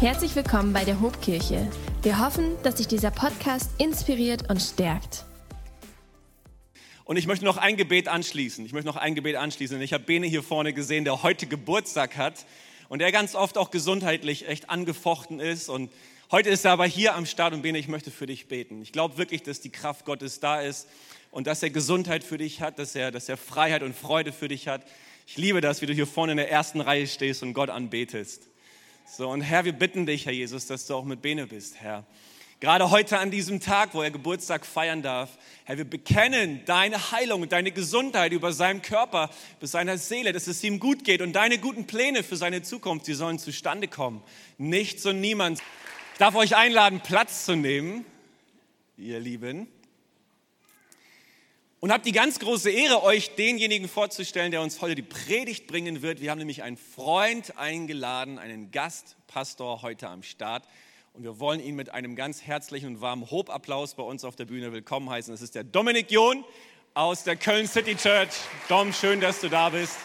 Herzlich willkommen bei der Hobkirche. Wir hoffen, dass sich dieser Podcast inspiriert und stärkt. Und ich möchte noch ein Gebet anschließen. Ich möchte noch ein Gebet anschließen. Ich habe Bene hier vorne gesehen, der heute Geburtstag hat und der ganz oft auch gesundheitlich echt angefochten ist. Und heute ist er aber hier am Start und Bene, ich möchte für dich beten. Ich glaube wirklich, dass die Kraft Gottes da ist und dass er Gesundheit für dich hat, dass er, dass er Freiheit und Freude für dich hat. Ich liebe das, wie du hier vorne in der ersten Reihe stehst und Gott anbetest. So, und Herr, wir bitten dich, Herr Jesus, dass du auch mit Bene bist, Herr. Gerade heute an diesem Tag, wo er Geburtstag feiern darf, Herr, wir bekennen deine Heilung und deine Gesundheit über seinem Körper, über seiner Seele, dass es ihm gut geht und deine guten Pläne für seine Zukunft, die sollen zustande kommen. Nichts und niemand. Ich darf euch einladen, Platz zu nehmen, ihr Lieben. Und habe die ganz große Ehre, euch denjenigen vorzustellen, der uns heute die Predigt bringen wird. Wir haben nämlich einen Freund eingeladen, einen Gastpastor heute am Start. Und wir wollen ihn mit einem ganz herzlichen und warmen Hobapplaus bei uns auf der Bühne willkommen heißen. Das ist der Dominik John aus der Köln City Church. Dom, schön, dass du da bist.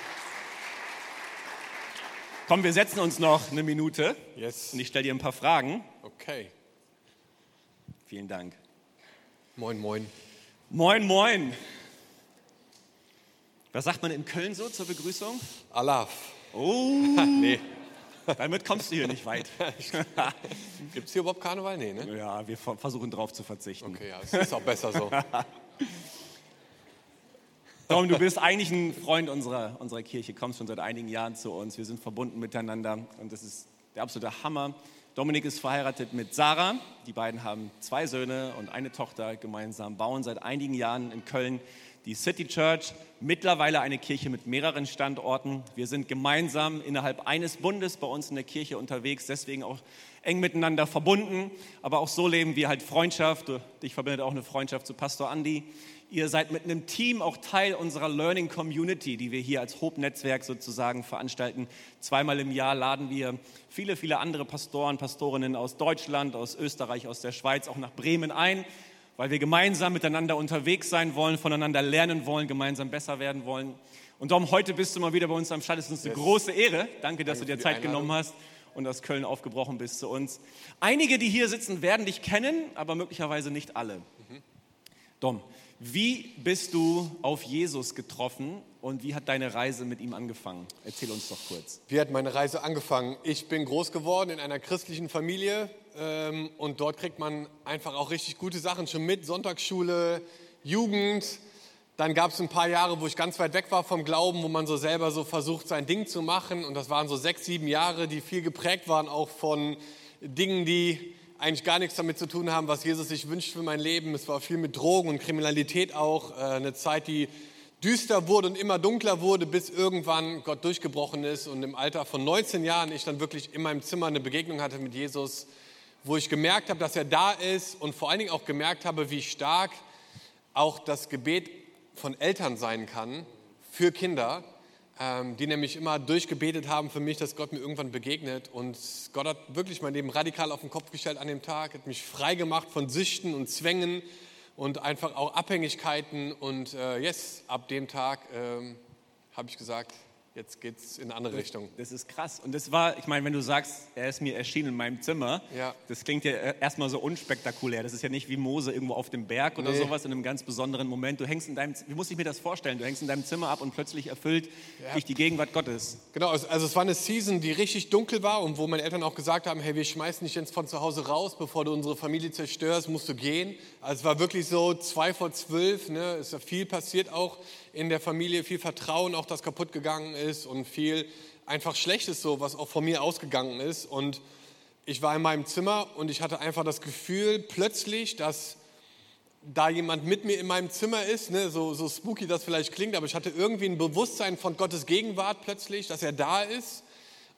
Komm, wir setzen uns noch eine Minute. Yes. Und ich stelle dir ein paar Fragen. Okay. Vielen Dank. Moin, moin. Moin, moin. Was sagt man in Köln so zur Begrüßung? Alaf. Oh, nee. damit kommst du hier nicht weit. Gibt es hier überhaupt Karneval? Nee, ne? Ja, wir ver- versuchen drauf zu verzichten. Okay, ja, es ist auch besser so. Tom, du bist eigentlich ein Freund unserer, unserer Kirche, kommst schon seit einigen Jahren zu uns. Wir sind verbunden miteinander und das ist der absolute Hammer. Dominik ist verheiratet mit Sarah. Die beiden haben zwei Söhne und eine Tochter gemeinsam, bauen seit einigen Jahren in Köln die City Church, mittlerweile eine Kirche mit mehreren Standorten. Wir sind gemeinsam innerhalb eines Bundes bei uns in der Kirche unterwegs, deswegen auch eng miteinander verbunden. Aber auch so leben wir halt Freundschaft. Dich verbindet auch eine Freundschaft zu Pastor Andi. Ihr seid mit einem Team auch Teil unserer Learning Community, die wir hier als Hope-Netzwerk sozusagen veranstalten. Zweimal im Jahr laden wir viele, viele andere Pastoren, Pastorinnen aus Deutschland, aus Österreich, aus der Schweiz, auch nach Bremen ein, weil wir gemeinsam miteinander unterwegs sein wollen, voneinander lernen wollen, gemeinsam besser werden wollen. Und darum, heute bist du mal wieder bei uns am Start. Es ist uns eine große Ehre. Danke, dass Danke du dir Zeit Einladung. genommen hast und aus Köln aufgebrochen bist zu uns. Einige, die hier sitzen, werden dich kennen, aber möglicherweise nicht alle. Dom, wie bist du auf Jesus getroffen und wie hat deine Reise mit ihm angefangen? Erzähl uns doch kurz. Wie hat meine Reise angefangen? Ich bin groß geworden in einer christlichen Familie ähm, und dort kriegt man einfach auch richtig gute Sachen schon mit. Sonntagsschule, Jugend. Dann gab es ein paar Jahre, wo ich ganz weit weg war vom Glauben, wo man so selber so versucht, sein Ding zu machen. Und das waren so sechs, sieben Jahre, die viel geprägt waren, auch von Dingen, die eigentlich gar nichts damit zu tun haben, was Jesus sich wünscht für mein Leben. Es war viel mit Drogen und Kriminalität auch. Äh, eine Zeit, die düster wurde und immer dunkler wurde, bis irgendwann Gott durchgebrochen ist und im Alter von 19 Jahren ich dann wirklich in meinem Zimmer eine Begegnung hatte mit Jesus, wo ich gemerkt habe, dass er da ist und vor allen Dingen auch gemerkt habe, wie stark auch das Gebet von Eltern sein kann für Kinder, die nämlich immer durchgebetet haben für mich, dass Gott mir irgendwann begegnet. Und Gott hat wirklich mein Leben radikal auf den Kopf gestellt an dem Tag, hat mich frei gemacht von Süchten und Zwängen und einfach auch Abhängigkeiten. Und äh, yes, ab dem Tag ähm, habe ich gesagt, jetzt geht's in eine andere Richtung. Das ist krass. Und das war, ich meine, wenn du sagst, er ist mir erschienen in meinem Zimmer, Ja. das klingt ja erstmal so unspektakulär. Das ist ja nicht wie Mose irgendwo auf dem Berg oder Nee. sowas in einem ganz besonderen Moment. Du hängst in deinem, wie muss ich mir das vorstellen? Du hängst in deinem Zimmer ab und plötzlich erfüllt dich die Gegenwart Gottes. Genau, also also es war eine Season, die richtig dunkel war und wo meine Eltern auch gesagt haben, hey, wir schmeißen dich jetzt von zu Hause raus, bevor du unsere Familie zerstörst, musst du gehen. Also es war wirklich so zwei vor zwölf, ne? es ist ja viel passiert auch in der Familie, viel Vertrauen auch, das kaputt gegangen ist und viel einfach Schlechtes so, was auch von mir ausgegangen ist. Und ich war in meinem Zimmer und ich hatte einfach das Gefühl plötzlich, dass da jemand mit mir in meinem Zimmer ist, ne, so, so spooky das vielleicht klingt, aber ich hatte irgendwie ein Bewusstsein von Gottes Gegenwart plötzlich, dass er da ist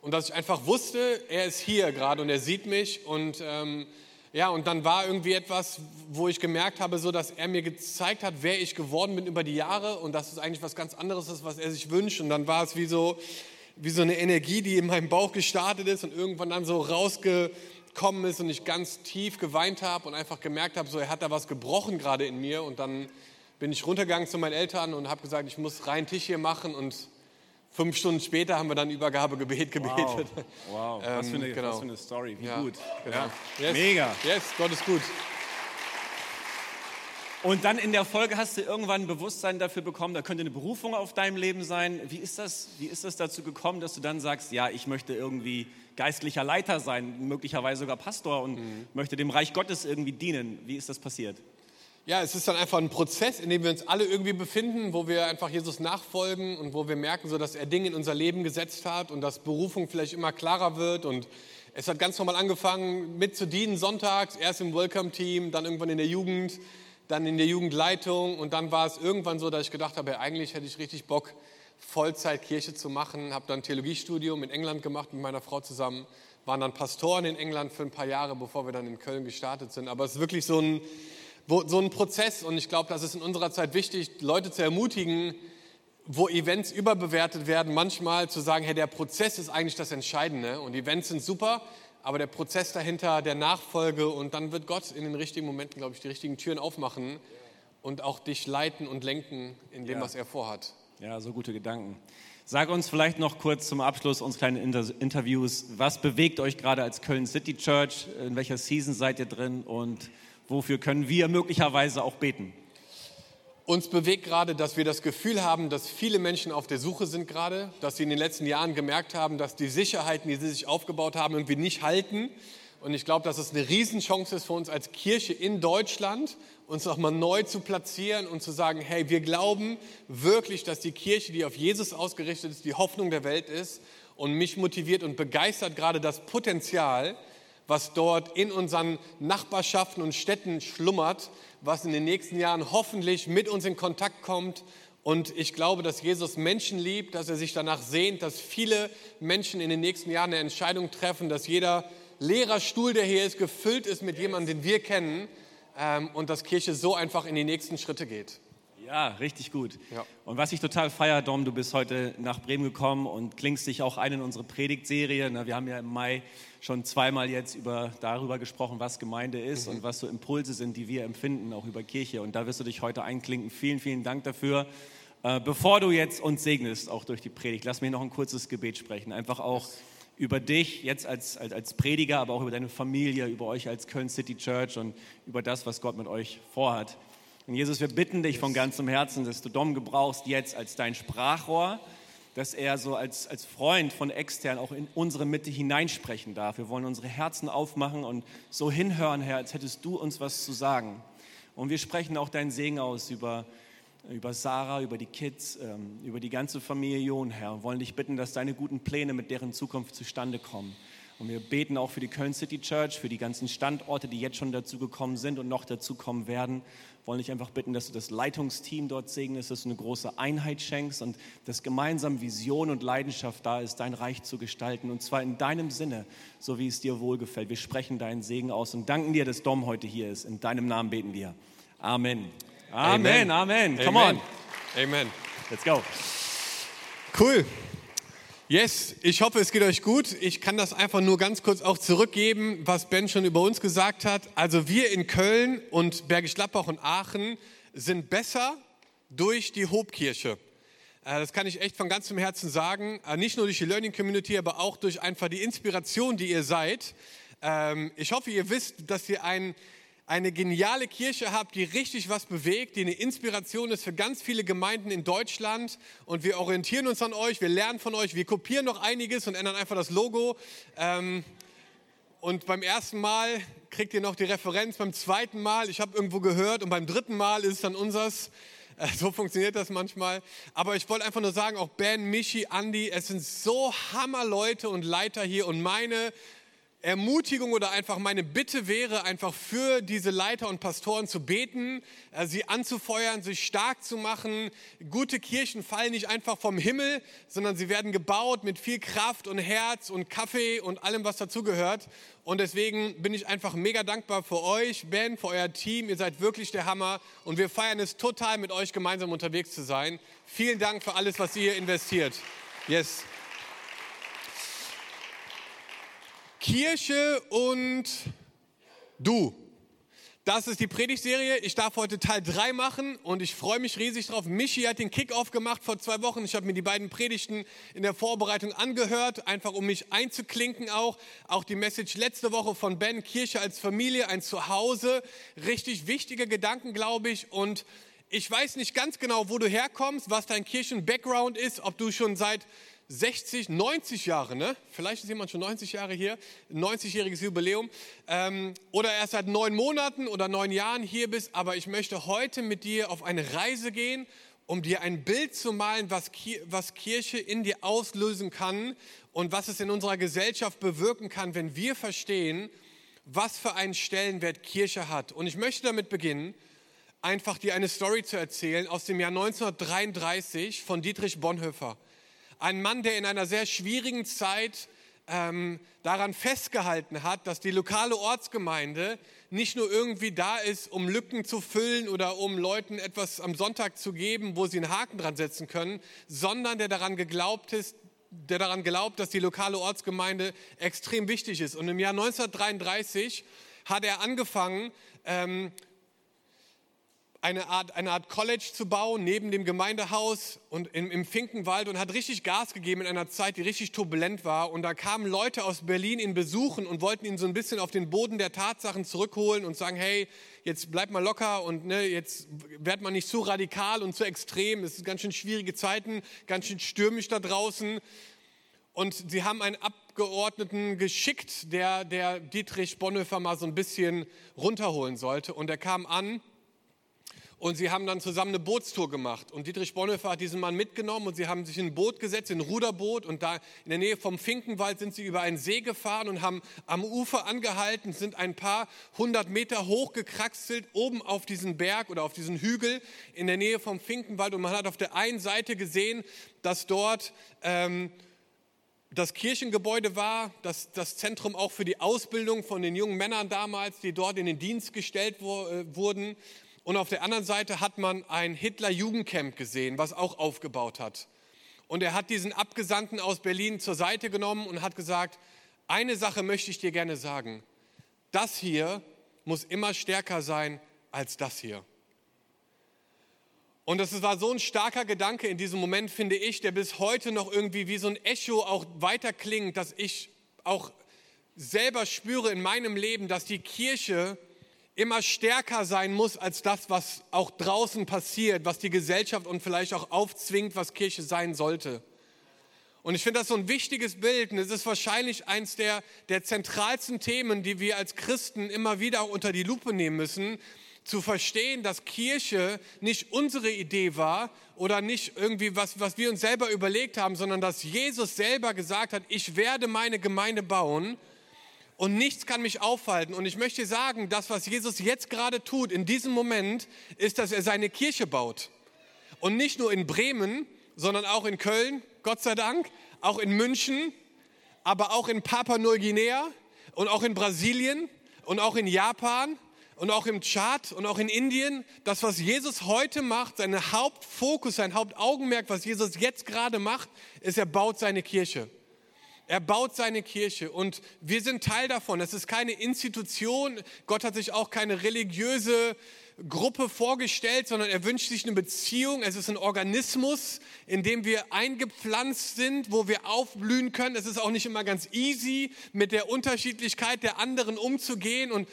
und dass ich einfach wusste, er ist hier gerade und er sieht mich. Und ähm, ja, und dann war irgendwie etwas, wo ich gemerkt habe, so dass er mir gezeigt hat, wer ich geworden bin über die Jahre und dass es eigentlich was ganz anderes ist, was er sich wünscht. Und dann war es wie so, wie so eine Energie, die in meinem Bauch gestartet ist und irgendwann dann so rausgekommen ist und ich ganz tief geweint habe und einfach gemerkt habe, so er hat da was gebrochen gerade in mir. Und dann bin ich runtergegangen zu meinen Eltern und habe gesagt, ich muss reinen Tisch hier machen und fünf Stunden später haben wir dann Übergabegebet gebetet. Wow, was, für eine, Ähm, genau. was für eine Story, wie Ja, gut. genau. Ja. Yes. Mega. Yes, Gott ist gut. Und dann in der Folge hast du irgendwann ein Bewusstsein dafür bekommen, da könnte eine Berufung auf deinem Leben sein. Wie ist das, wie ist das dazu gekommen, dass du dann sagst, ja, ich möchte irgendwie geistlicher Leiter sein, möglicherweise sogar Pastor und Mhm. möchte dem Reich Gottes irgendwie dienen? Wie ist das passiert? Ja, es ist dann einfach ein Prozess, in dem wir uns alle irgendwie befinden, wo wir einfach Jesus nachfolgen und wo wir merken, so, dass er Dinge in unser Leben gesetzt hat und dass Berufung vielleicht immer klarer wird. Und es hat ganz normal angefangen, mit zu dienen sonntags, erst im Welcome-Team, dann irgendwann in der Jugend, dann in der Jugendleitung. Und dann war es irgendwann so, dass ich gedacht habe, eigentlich hätte ich richtig Bock, Vollzeit Kirche zu machen. Habe dann Theologiestudium in England gemacht mit meiner Frau zusammen. Waren dann Pastoren in England für ein paar Jahre, bevor wir dann in Köln gestartet sind. Aber es ist wirklich so ein wo, so ein Prozess und ich glaube, das ist in unserer Zeit wichtig, Leute zu ermutigen, wo Events überbewertet werden, manchmal zu sagen, hey, der Prozess ist eigentlich das Entscheidende und Events sind super, aber der Prozess dahinter, der Nachfolge und dann wird Gott in den richtigen Momenten, glaube ich, die richtigen Türen aufmachen und auch dich leiten und lenken in dem, Ja. was er vorhat. Ja, so gute Gedanken. Sag uns vielleicht noch kurz zum Abschluss unseres kleinen Inter Interviews, was bewegt euch gerade als Köln City Church? In welcher Season seid ihr drin und wofür können wir möglicherweise auch beten? Uns bewegt gerade, dass wir das Gefühl haben, dass viele Menschen auf der Suche sind gerade, dass sie in den letzten Jahren gemerkt haben, dass die Sicherheiten, die sie sich aufgebaut haben, irgendwie nicht halten. Und ich glaube, dass es eine Riesenchance ist für uns als Kirche in Deutschland, uns nochmal neu zu platzieren und zu sagen, hey, wir glauben wirklich, dass die Kirche, die auf Jesus ausgerichtet ist, die Hoffnung der Welt ist. Und mich motiviert und begeistert gerade das Potenzial, was dort in unseren Nachbarschaften und Städten schlummert, was in den nächsten Jahren hoffentlich mit uns in Kontakt kommt. Und ich glaube, dass Jesus Menschen liebt, dass er sich danach sehnt, dass viele Menschen in den nächsten Jahren eine Entscheidung treffen, dass jeder Lehrerstuhl, der hier ist, gefüllt ist mit jemandem, den wir kennen ähm, und dass Kirche so einfach in die nächsten Schritte geht. Ja, richtig gut. Ja. Und was ich total feiere, Dom, du bist heute nach Bremen gekommen und klingst dich auch ein in unsere Predigtserie. Na, Wir haben ja im Mai schon zweimal jetzt über, darüber gesprochen, was Gemeinde ist und was so Impulse sind, die wir empfinden, auch über Kirche. Und da wirst du dich heute einklinken. Vielen, vielen Dank dafür. Äh, bevor du jetzt uns segnest, auch durch die Predigt, lass mich noch ein kurzes Gebet sprechen. Einfach auch über dich jetzt als, als, als Prediger, aber auch über deine Familie, über euch als Köln City Church und über das, was Gott mit euch vorhat. Und Jesus, wir bitten dich von ganzem Herzen, dass du Dom gebrauchst jetzt als dein Sprachrohr, dass er so als, als Freund von extern auch in unsere Mitte hineinsprechen darf. Wir wollen unsere Herzen aufmachen und so hinhören, Herr, als hättest du uns was zu sagen. Und wir sprechen auch deinen Segen aus über, über Sarah, über die Kids, ähm, über die ganze Familie Jon, Herr. Und wollen dich bitten, dass deine guten Pläne mit deren Zukunft zustande kommen. Und wir beten auch für die Köln City Church, für die ganzen Standorte, die jetzt schon dazu gekommen sind und noch dazu kommen werden. Wollen dich einfach bitten, dass du das Leitungsteam dort segnest, dass du eine große Einheit schenkst und dass gemeinsam Vision und Leidenschaft da ist, dein Reich zu gestalten. Und zwar in deinem Sinne, so wie es dir wohlgefällt. Wir sprechen deinen Segen aus und danken dir, dass Dom heute hier ist. In deinem Namen beten wir. Amen. Amen, Amen. Come on. Amen. Let's go. Cool. Yes, ich hoffe, es geht euch gut. Ich kann das einfach nur ganz kurz auch zurückgeben, was Ben schon über uns gesagt hat. Also wir in Köln und Bergisch Gladbach und Aachen sind besser durch die Hobkirche. Äh, Das kann ich echt von ganzem Herzen sagen. Äh, Nicht nur durch die Learning Community, aber auch durch einfach die Inspiration, die ihr seid. Ähm, Ich hoffe, ihr wisst, dass ihr ein eine geniale Kirche habt, die richtig was bewegt, die eine Inspiration ist für ganz viele Gemeinden in Deutschland. Und wir orientieren uns an euch, wir lernen von euch, wir kopieren noch einiges und ändern einfach das Logo. Ähm, und beim ersten Mal kriegt ihr noch die Referenz, beim zweiten Mal, ich habe irgendwo gehört, und beim dritten Mal ist es dann unsers. Äh, So funktioniert das manchmal. Aber ich wollte einfach nur sagen, auch Ben, Michi, Andy, es sind so Hammerleute und Leiter hier. Und meine Ermutigung oder einfach meine Bitte wäre, einfach für diese Leiter und Pastoren zu beten, äh, sie anzufeuern, sich stark zu machen. Gute Kirchen fallen nicht einfach vom Himmel, sondern sie werden gebaut mit viel Kraft und Herz und Kaffee und allem, was dazugehört. Und deswegen bin ich einfach mega dankbar für euch, Ben, für euer Team. Ihr seid wirklich der Hammer und wir feiern es total, mit euch gemeinsam unterwegs zu sein. Vielen Dank für alles, was ihr hier investiert. Yes. Kirche und du. Das ist die Predigtserie. Ich darf heute Teil 3 machen und ich freue mich riesig drauf. Michi hat den Kickoff gemacht vor zwei Wochen. Ich habe mir die beiden Predigten in der Vorbereitung angehört, einfach um mich einzuklinken auch. Auch die Message letzte Woche von Ben, Kirche als Familie, ein Zuhause. Richtig wichtige Gedanken, glaube ich. Und ich weiß nicht ganz genau, wo du herkommst, was dein Kirchen-Background ist, ob du schon seit 60, 90 Jahre, ne? Vielleicht ist jemand schon 90 Jahre hier, 90-jähriges Jubiläum. Ähm, oder erst seit neun Monaten oder neun Jahren hier bist. Aber ich möchte heute mit dir auf eine Reise gehen, um dir ein Bild zu malen, was, was Kirche in dir auslösen kann und was es in unserer Gesellschaft bewirken kann, wenn wir verstehen, was für einen Stellenwert Kirche hat. Und ich möchte damit beginnen, einfach dir eine Story zu erzählen aus dem Jahr 1933 von Dietrich Bonhoeffer. Ein Mann, der in einer sehr schwierigen Zeit ähm, daran festgehalten hat, dass die lokale Ortsgemeinde nicht nur irgendwie da ist, um Lücken zu füllen oder um Leuten etwas am Sonntag zu geben, wo sie einen Haken dran setzen können, sondern der daran geglaubt ist, der daran glaubt, dass die lokale Ortsgemeinde extrem wichtig ist. Und im Jahr 1933 hat er angefangen, ähm, eine Art, eine Art College zu bauen neben dem Gemeindehaus und im, im Finkenwald und hat richtig Gas gegeben in einer Zeit, die richtig turbulent war. Und da kamen Leute aus Berlin ihn besuchen und wollten ihn so ein bisschen auf den Boden der Tatsachen zurückholen und sagen, hey, jetzt bleib mal locker und ne, jetzt werd mal nicht so radikal und so extrem. Es sind ganz schön schwierige Zeiten, ganz schön stürmisch da draußen. Und sie haben einen Abgeordneten geschickt, der, der Dietrich Bonhoeffer mal so ein bisschen runterholen sollte. Und er kam an und sie haben dann zusammen eine Bootstour gemacht. Und Dietrich Bonhoeffer hat diesen Mann mitgenommen und sie haben sich in ein Boot gesetzt, in ein Ruderboot. Und da in der Nähe vom Finkenwald sind sie über einen See gefahren und haben am Ufer angehalten, sind ein paar hundert Meter hochgekraxelt, oben auf diesen Berg oder auf diesen Hügel in der Nähe vom Finkenwald. Und man hat auf der einen Seite gesehen, dass dort... Ähm, das Kirchengebäude war, das, das Zentrum auch für die Ausbildung von den jungen Männern damals, die dort in den Dienst gestellt wo, äh, wurden. Und auf der anderen Seite hat man ein Hitler-Jugendcamp gesehen, was auch aufgebaut hat. Und er hat diesen Abgesandten aus Berlin zur Seite genommen und hat gesagt, eine Sache möchte ich dir gerne sagen. Das hier muss immer stärker sein als das hier. Und das war so ein starker Gedanke in diesem Moment, finde ich, der bis heute noch irgendwie wie so ein Echo auch weiter klingt, dass ich auch selber spüre in meinem Leben, dass die Kirche immer stärker sein muss als das, was auch draußen passiert, was die Gesellschaft und vielleicht auch aufzwingt, was Kirche sein sollte. Und ich finde das so ein wichtiges Bild und es ist wahrscheinlich eines der, der zentralsten Themen, die wir als Christen immer wieder unter die Lupe nehmen müssen, zu verstehen, dass Kirche nicht unsere Idee war oder nicht irgendwie was, was wir uns selber überlegt haben, sondern dass Jesus selber gesagt hat, ich werde meine Gemeinde bauen und nichts kann mich aufhalten. Und ich möchte sagen, das, was Jesus jetzt gerade tut, in diesem Moment, ist, dass er seine Kirche baut. Und nicht nur in Bremen, sondern auch in Köln, Gott sei Dank, auch in München, aber auch in Papua-Neuguinea und auch in Brasilien und auch in Japan und auch im Tschad und auch in Indien. Das, was Jesus heute macht, sein Hauptfokus, sein Hauptaugenmerk, was Jesus jetzt gerade macht, ist, er baut seine Kirche. Er baut seine Kirche und wir sind Teil davon. Es ist keine Institution. Gott hat sich auch keine religiöse Gruppe vorgestellt, sondern er wünscht sich eine Beziehung. Es ist ein Organismus, in dem wir eingepflanzt sind, wo wir aufblühen können. Es ist auch nicht immer ganz easy, mit der Unterschiedlichkeit der anderen umzugehen. Und,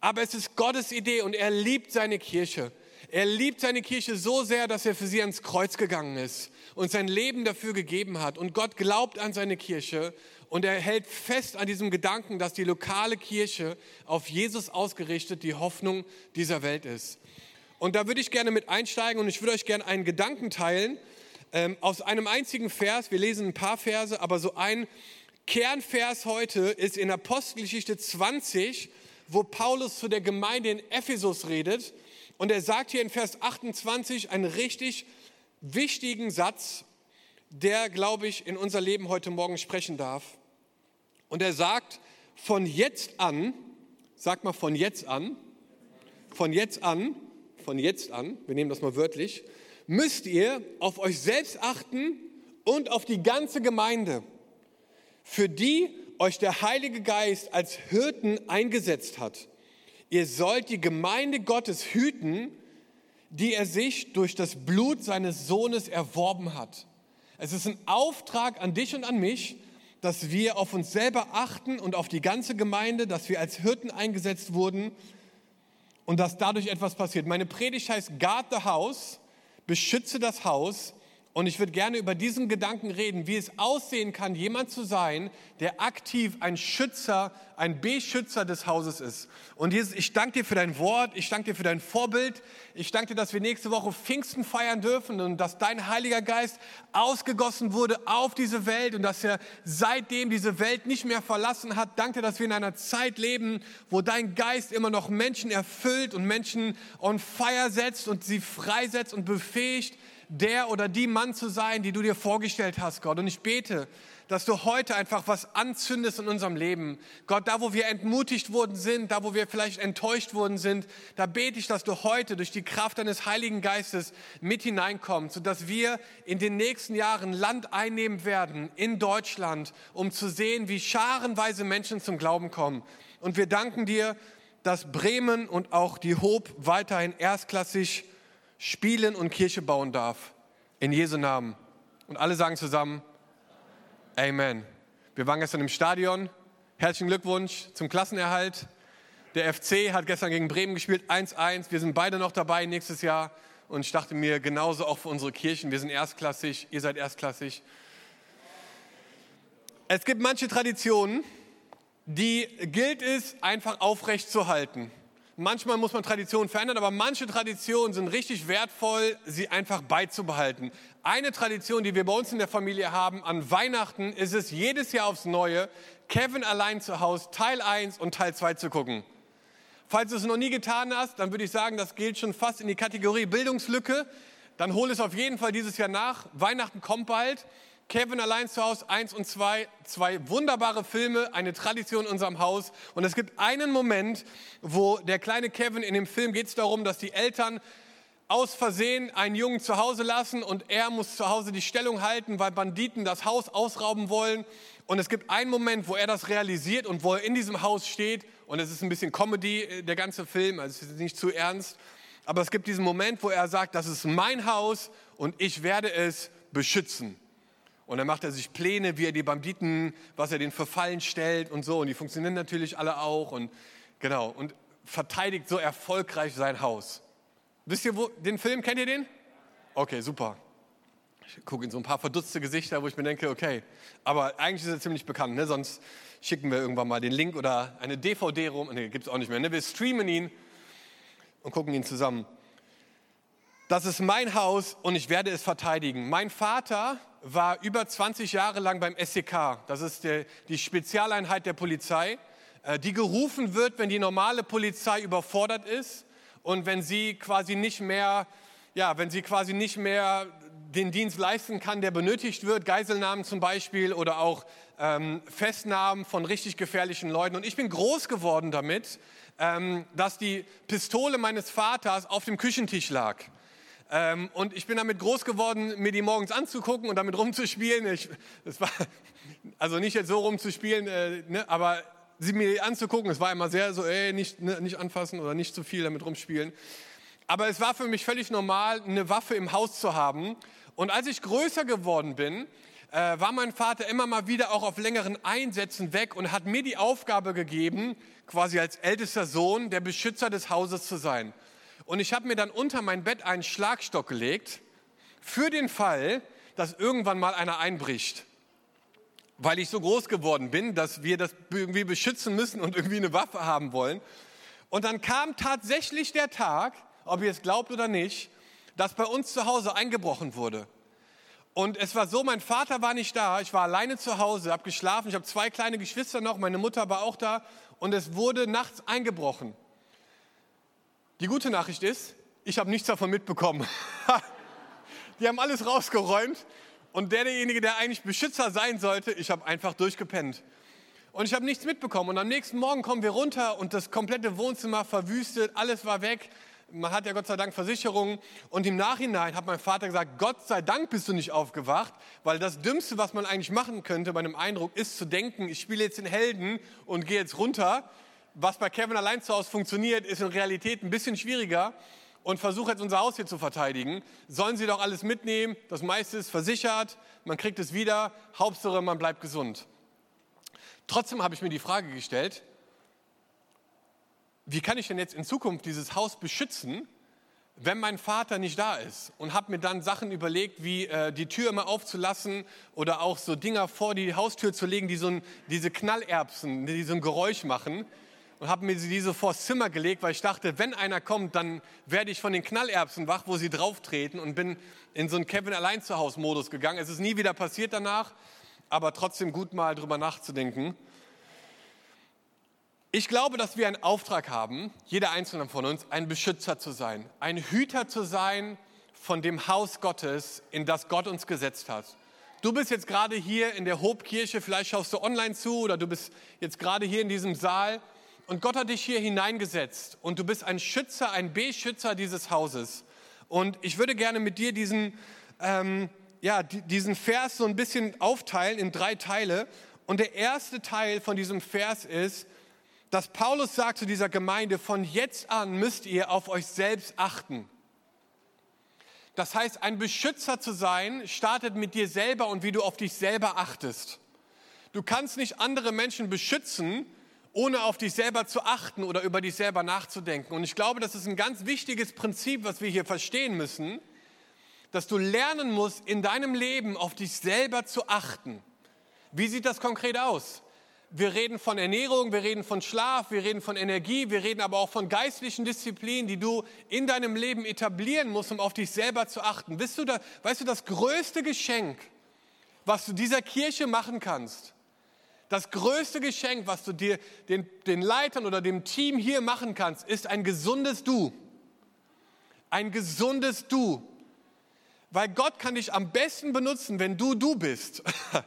aber es ist Gottes Idee und er liebt seine Kirche. Er liebt seine Kirche so sehr, dass er für sie ans Kreuz gegangen ist und sein Leben dafür gegeben hat. Und Gott glaubt an seine Kirche und er hält fest an diesem Gedanken, dass die lokale Kirche auf Jesus ausgerichtet die Hoffnung dieser Welt ist. Und da würde ich gerne mit einsteigen und ich würde euch gerne einen Gedanken teilen ähm, aus einem einzigen Vers. Wir lesen ein paar Verse, aber so ein Kernvers heute ist in Apostelgeschichte 20, wo Paulus zu der Gemeinde in Ephesus redet. Und er sagt hier in Vers 28 einen richtig wichtigen Satz, der, glaube ich, in unser Leben heute Morgen sprechen darf. Und er sagt, von jetzt an, sag mal von jetzt an, von jetzt an, von jetzt an, wir nehmen das mal wörtlich, müsst ihr auf euch selbst achten und auf die ganze Gemeinde, für die euch der Heilige Geist als Hirten eingesetzt hat. ihr sollt die Gemeinde Gottes hüten, die er sich durch das Blut seines Sohnes erworben hat. Es ist ein Auftrag an dich und an mich, dass wir auf uns selber achten und auf die ganze Gemeinde, dass wir als Hirten eingesetzt wurden und dass dadurch etwas passiert. Meine Predigt heißt Guard the House, beschütze das Haus und ich würde gerne über diesen Gedanken reden, wie es aussehen kann, jemand zu sein, der aktiv ein Schützer, ein Beschützer des Hauses ist. Und Jesus, ich danke dir für dein Wort, ich danke dir für dein Vorbild, ich danke dir, dass wir nächste Woche Pfingsten feiern dürfen und dass dein Heiliger Geist ausgegossen wurde auf diese Welt und dass er seitdem diese Welt nicht mehr verlassen hat. Danke, dass wir in einer Zeit leben, wo dein Geist immer noch Menschen erfüllt und Menschen on fire setzt und sie freisetzt und befähigt, der oder die Mann zu sein, die du dir vorgestellt hast, Gott. Und ich bete, dass du heute einfach was anzündest in unserem Leben. Gott, da wo wir entmutigt worden sind, da wo wir vielleicht enttäuscht worden sind, da bete ich, dass du heute durch die Kraft deines Heiligen Geistes mit hineinkommst, sodass wir in den nächsten Jahren Land einnehmen werden in Deutschland, um zu sehen, wie scharenweise Menschen zum Glauben kommen. Und wir danken dir, dass Bremen und auch die Hope weiterhin erstklassig spielen und Kirche bauen darf. In Jesu Namen. Und alle sagen zusammen, Amen. Wir waren gestern im Stadion. Herzlichen Glückwunsch zum Klassenerhalt. Der FC hat gestern gegen Bremen gespielt, 1-1. Wir sind beide noch dabei nächstes Jahr. Und ich dachte mir, genauso auch für unsere Kirchen. Wir sind erstklassig, ihr seid erstklassig. Es gibt manche Traditionen, die gilt es einfach aufrecht zu halten. Manchmal muss man Traditionen verändern, aber manche Traditionen sind richtig wertvoll, sie einfach beizubehalten. Eine Tradition, die wir bei uns in der Familie haben, an Weihnachten ist es jedes Jahr aufs Neue, Kevin allein zu Hause Teil 1 und Teil 2 zu gucken. Falls du es noch nie getan hast, dann würde ich sagen, das gilt schon fast in die Kategorie Bildungslücke. Dann hol es auf jeden Fall dieses Jahr nach. Weihnachten kommt bald. Kevin allein zu Hause 1 und 2, zwei wunderbare Filme, eine Tradition in unserem Haus. Und es gibt einen Moment, wo der kleine Kevin in dem Film geht es darum, dass die Eltern aus Versehen einen Jungen zu Hause lassen und er muss zu Hause die Stellung halten, weil Banditen das Haus ausrauben wollen. Und es gibt einen Moment, wo er das realisiert und wo er in diesem Haus steht. Und es ist ein bisschen Comedy, äh, der ganze Film, also es ist nicht zu ernst. Aber es gibt diesen Moment, wo er sagt, das ist mein Haus und ich werde es beschützen. Und dann macht er sich Pläne, wie er die Banditen, was er den Verfallen stellt und so. Und die funktionieren natürlich alle auch. Und genau. Und verteidigt so erfolgreich sein Haus. Wisst ihr, wo, den Film, kennt ihr den? Okay, super. Ich gucke in so ein paar verdutzte Gesichter, wo ich mir denke, okay. Aber eigentlich ist er ziemlich bekannt, ne? Sonst schicken wir irgendwann mal den Link oder eine DVD rum. Ne, gibt es auch nicht mehr. Ne? Wir streamen ihn und gucken ihn zusammen. Das ist mein Haus und ich werde es verteidigen. Mein Vater war über 20 Jahre lang beim SEK. Das ist der, die Spezialeinheit der Polizei, äh, die gerufen wird, wenn die normale Polizei überfordert ist und wenn sie quasi nicht mehr, ja, wenn sie quasi nicht mehr den Dienst leisten kann, der benötigt wird, Geiselnahmen zum Beispiel oder auch ähm, Festnahmen von richtig gefährlichen Leuten. Und ich bin groß geworden damit, ähm, dass die Pistole meines Vaters auf dem Küchentisch lag. Ähm, und ich bin damit groß geworden, mir die morgens anzugucken und damit rumzuspielen. Ich, das war, also nicht jetzt so rumzuspielen, äh, ne, aber sie mir anzugucken, es war immer sehr so, ey, nicht, ne, nicht anfassen oder nicht zu viel damit rumspielen. Aber es war für mich völlig normal, eine Waffe im Haus zu haben. Und als ich größer geworden bin, äh, war mein Vater immer mal wieder auch auf längeren Einsätzen weg und hat mir die Aufgabe gegeben, quasi als ältester Sohn der Beschützer des Hauses zu sein. Und ich habe mir dann unter mein Bett einen Schlagstock gelegt, für den Fall, dass irgendwann mal einer einbricht. Weil ich so groß geworden bin, dass wir das irgendwie beschützen müssen und irgendwie eine Waffe haben wollen. Und dann kam tatsächlich der Tag, ob ihr es glaubt oder nicht, dass bei uns zu Hause eingebrochen wurde. Und es war so, mein Vater war nicht da, ich war alleine zu Hause, habe geschlafen, ich habe zwei kleine Geschwister noch, meine Mutter war auch da und es wurde nachts eingebrochen. Die gute Nachricht ist, ich habe nichts davon mitbekommen. Die haben alles rausgeräumt und der, derjenige, der eigentlich Beschützer sein sollte, ich habe einfach durchgepennt. Und ich habe nichts mitbekommen. Und am nächsten Morgen kommen wir runter und das komplette Wohnzimmer verwüstet, alles war weg. Man hat ja Gott sei Dank Versicherungen. Und im Nachhinein hat mein Vater gesagt, Gott sei Dank bist du nicht aufgewacht, weil das Dümmste, was man eigentlich machen könnte bei einem Eindruck, ist zu denken, ich spiele jetzt den Helden und gehe jetzt runter was bei Kevin allein zu Hause funktioniert, ist in Realität ein bisschen schwieriger. Und versuche jetzt unser Haus hier zu verteidigen. Sollen sie doch alles mitnehmen, das meiste ist versichert, man kriegt es wieder, Hauptsache man bleibt gesund. Trotzdem habe ich mir die Frage gestellt, wie kann ich denn jetzt in Zukunft dieses Haus beschützen, wenn mein Vater nicht da ist? Und habe mir dann Sachen überlegt, wie äh, die Tür immer aufzulassen oder auch so Dinger vor die Haustür zu legen, die so ein, diese Knallerbsen, die so ein Geräusch machen und habe mir diese vors Zimmer gelegt, weil ich dachte, wenn einer kommt, dann werde ich von den Knallerbsen wach, wo sie drauf treten und bin in so einen Kevin allein zu Hause Modus gegangen. Es ist nie wieder passiert danach, aber trotzdem gut mal drüber nachzudenken. Ich glaube, dass wir einen Auftrag haben, jeder einzelne von uns, ein Beschützer zu sein, ein Hüter zu sein von dem Haus Gottes, in das Gott uns gesetzt hat. Du bist jetzt gerade hier in der Hobkirche, vielleicht schaust du online zu oder du bist jetzt gerade hier in diesem Saal und Gott hat dich hier hineingesetzt und du bist ein Schützer, ein Beschützer dieses Hauses. Und ich würde gerne mit dir diesen, ähm, ja, diesen Vers so ein bisschen aufteilen in drei Teile. Und der erste Teil von diesem Vers ist, dass Paulus sagt zu dieser Gemeinde, von jetzt an müsst ihr auf euch selbst achten. Das heißt, ein Beschützer zu sein, startet mit dir selber und wie du auf dich selber achtest. Du kannst nicht andere Menschen beschützen, ohne auf dich selber zu achten oder über dich selber nachzudenken. Und ich glaube, das ist ein ganz wichtiges Prinzip, was wir hier verstehen müssen, dass du lernen musst, in deinem Leben auf dich selber zu achten. Wie sieht das konkret aus? wir reden von Ernährung, wir reden von Schlaf, wir reden von Energie, wir reden aber auch von geistlichen Disziplinen, die du in deinem Leben etablieren musst, um auf dich selber zu achten. Weißt du, das größte Geschenk, was du dieser Kirche machen kannst, das größte Geschenk, was du dir den, den Leitern oder dem Team hier machen kannst, ist ein gesundes Du. Ein gesundes Du. Weil Gott kann dich am besten benutzen, wenn du du bist.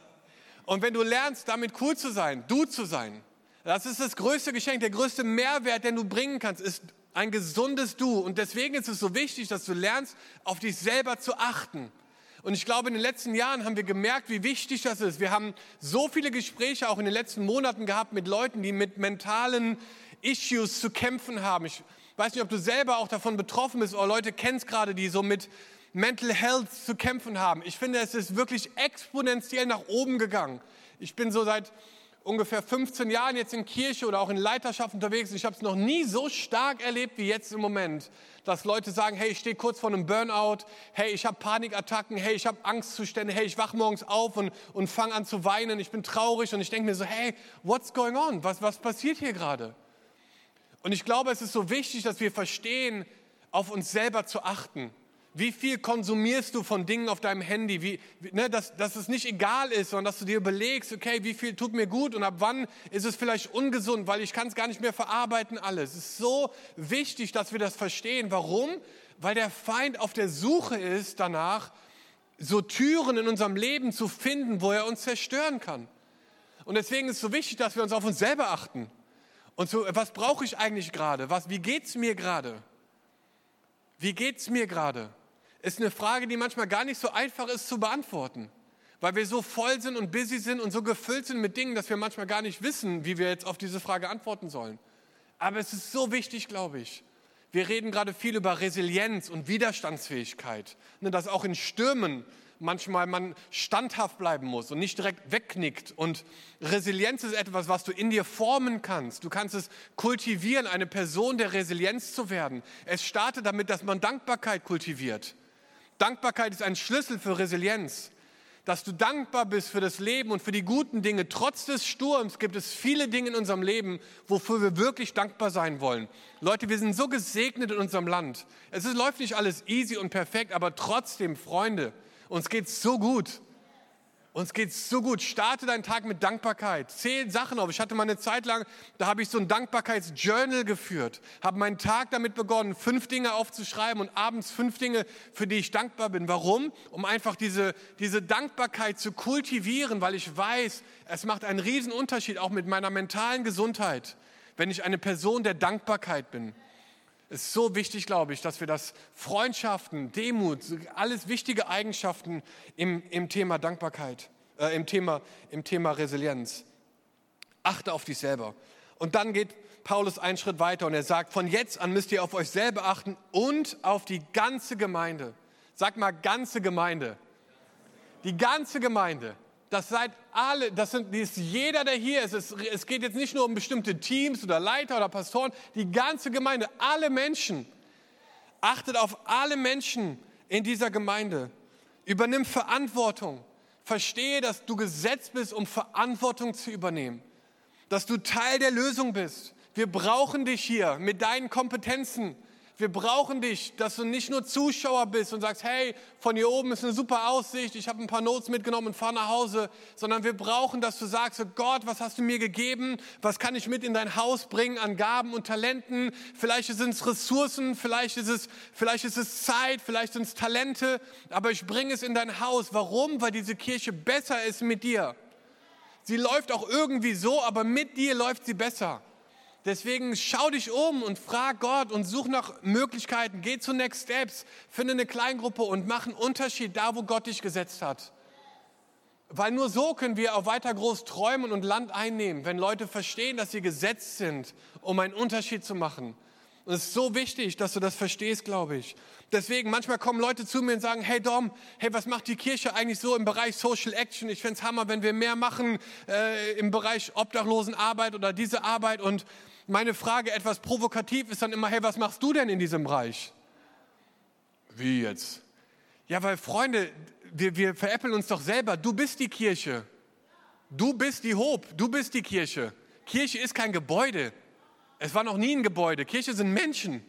Und wenn du lernst, damit cool zu sein, du zu sein, das ist das größte Geschenk, der größte Mehrwert, den du bringen kannst, ist ein gesundes Du. Und deswegen ist es so wichtig, dass du lernst, auf dich selber zu achten. Und ich glaube, in den letzten Jahren haben wir gemerkt, wie wichtig das ist. Wir haben so viele Gespräche auch in den letzten Monaten gehabt mit Leuten, die mit mentalen Issues zu kämpfen haben. Ich weiß nicht, ob du selber auch davon betroffen bist oder Leute kennst gerade, die so mit Mental Health zu kämpfen haben. Ich finde, es ist wirklich exponentiell nach oben gegangen. Ich bin so seit ungefähr 15 Jahren jetzt in Kirche oder auch in Leiterschaft unterwegs. Ich habe es noch nie so stark erlebt wie jetzt im Moment, dass Leute sagen, hey, ich stehe kurz vor einem Burnout, hey, ich habe Panikattacken, hey, ich habe Angstzustände, hey, ich wach morgens auf und, und fange an zu weinen, ich bin traurig und ich denke mir so, hey, what's going on? Was, was passiert hier gerade? Und ich glaube, es ist so wichtig, dass wir verstehen, auf uns selber zu achten. Wie viel konsumierst du von Dingen auf deinem Handy? Wie, ne, dass, dass es nicht egal ist, sondern dass du dir überlegst, okay, wie viel tut mir gut und ab wann ist es vielleicht ungesund, weil ich kann es gar nicht mehr verarbeiten alles. Es ist so wichtig, dass wir das verstehen. Warum? Weil der Feind auf der Suche ist danach, so Türen in unserem Leben zu finden, wo er uns zerstören kann. Und deswegen ist es so wichtig, dass wir uns auf uns selber achten. Und so, was brauche ich eigentlich gerade? Was, wie geht's mir gerade? Wie geht's mir gerade? Ist eine Frage, die manchmal gar nicht so einfach ist zu beantworten, weil wir so voll sind und busy sind und so gefüllt sind mit Dingen, dass wir manchmal gar nicht wissen, wie wir jetzt auf diese Frage antworten sollen. Aber es ist so wichtig, glaube ich. Wir reden gerade viel über Resilienz und Widerstandsfähigkeit, ne, dass auch in Stürmen manchmal man standhaft bleiben muss und nicht direkt wegknickt. Und Resilienz ist etwas, was du in dir formen kannst. Du kannst es kultivieren, eine Person der Resilienz zu werden. Es startet damit, dass man Dankbarkeit kultiviert. Dankbarkeit ist ein Schlüssel für Resilienz. Dass du dankbar bist für das Leben und für die guten Dinge. Trotz des Sturms gibt es viele Dinge in unserem Leben, wofür wir wirklich dankbar sein wollen. Leute, wir sind so gesegnet in unserem Land. Es ist, läuft nicht alles easy und perfekt, aber trotzdem, Freunde, uns geht es so gut. Uns geht es so gut. Starte deinen Tag mit Dankbarkeit. Zähl Sachen auf. Ich hatte mal eine Zeit lang, da habe ich so ein Dankbarkeitsjournal geführt. Habe meinen Tag damit begonnen, fünf Dinge aufzuschreiben und abends fünf Dinge, für die ich dankbar bin. Warum? Um einfach diese, diese Dankbarkeit zu kultivieren, weil ich weiß, es macht einen riesen Unterschied auch mit meiner mentalen Gesundheit, wenn ich eine Person der Dankbarkeit bin. Es ist so wichtig, glaube ich, dass wir das Freundschaften, Demut, alles wichtige Eigenschaften im, im Thema Dankbarkeit, äh, im, Thema, im Thema Resilienz. Achte auf dich selber. Und dann geht Paulus einen Schritt weiter und er sagt, von jetzt an müsst ihr auf euch selber achten und auf die ganze Gemeinde. Sag mal, ganze Gemeinde. Die ganze Gemeinde. Das seid alle, das, sind, das ist jeder, der hier ist. Es, es geht jetzt nicht nur um bestimmte Teams oder Leiter oder Pastoren, die ganze Gemeinde, alle Menschen. Achtet auf alle Menschen in dieser Gemeinde. Übernimm Verantwortung. Verstehe, dass du gesetzt bist, um Verantwortung zu übernehmen. Dass du Teil der Lösung bist. Wir brauchen dich hier mit deinen Kompetenzen, wir brauchen dich, dass du nicht nur Zuschauer bist und sagst, hey, von hier oben ist eine super Aussicht, ich habe ein paar Notes mitgenommen und fahre nach Hause, sondern wir brauchen, dass du sagst, oh Gott, was hast du mir gegeben? Was kann ich mit in dein Haus bringen an Gaben und Talenten? Vielleicht sind es Ressourcen, vielleicht ist es, vielleicht ist es Zeit, vielleicht sind es Talente, aber ich bringe es in dein Haus. Warum? Weil diese Kirche besser ist mit dir. Sie läuft auch irgendwie so, aber mit dir läuft sie besser. Deswegen schau dich um und frag Gott und such nach Möglichkeiten. Geh zu Next Steps, finde eine Kleingruppe und mach einen Unterschied da, wo Gott dich gesetzt hat. Weil nur so können wir auch weiter groß träumen und Land einnehmen, wenn Leute verstehen, dass sie gesetzt sind, um einen Unterschied zu machen. Und es ist so wichtig, dass du das verstehst, glaube ich. Deswegen, manchmal kommen Leute zu mir und sagen, hey Dom, hey, was macht die Kirche eigentlich so im Bereich Social Action? Ich fände es Hammer, wenn wir mehr machen äh, im Bereich Obdachlosenarbeit oder diese Arbeit. Und meine Frage etwas provokativ ist dann immer, hey, was machst du denn in diesem Bereich? Wie jetzt? Ja, weil Freunde, wir, wir veräppeln uns doch selber. Du bist die Kirche. Du bist die Hope. Du bist die Kirche. Kirche ist kein Gebäude. Es war noch nie ein Gebäude. Kirche sind Menschen.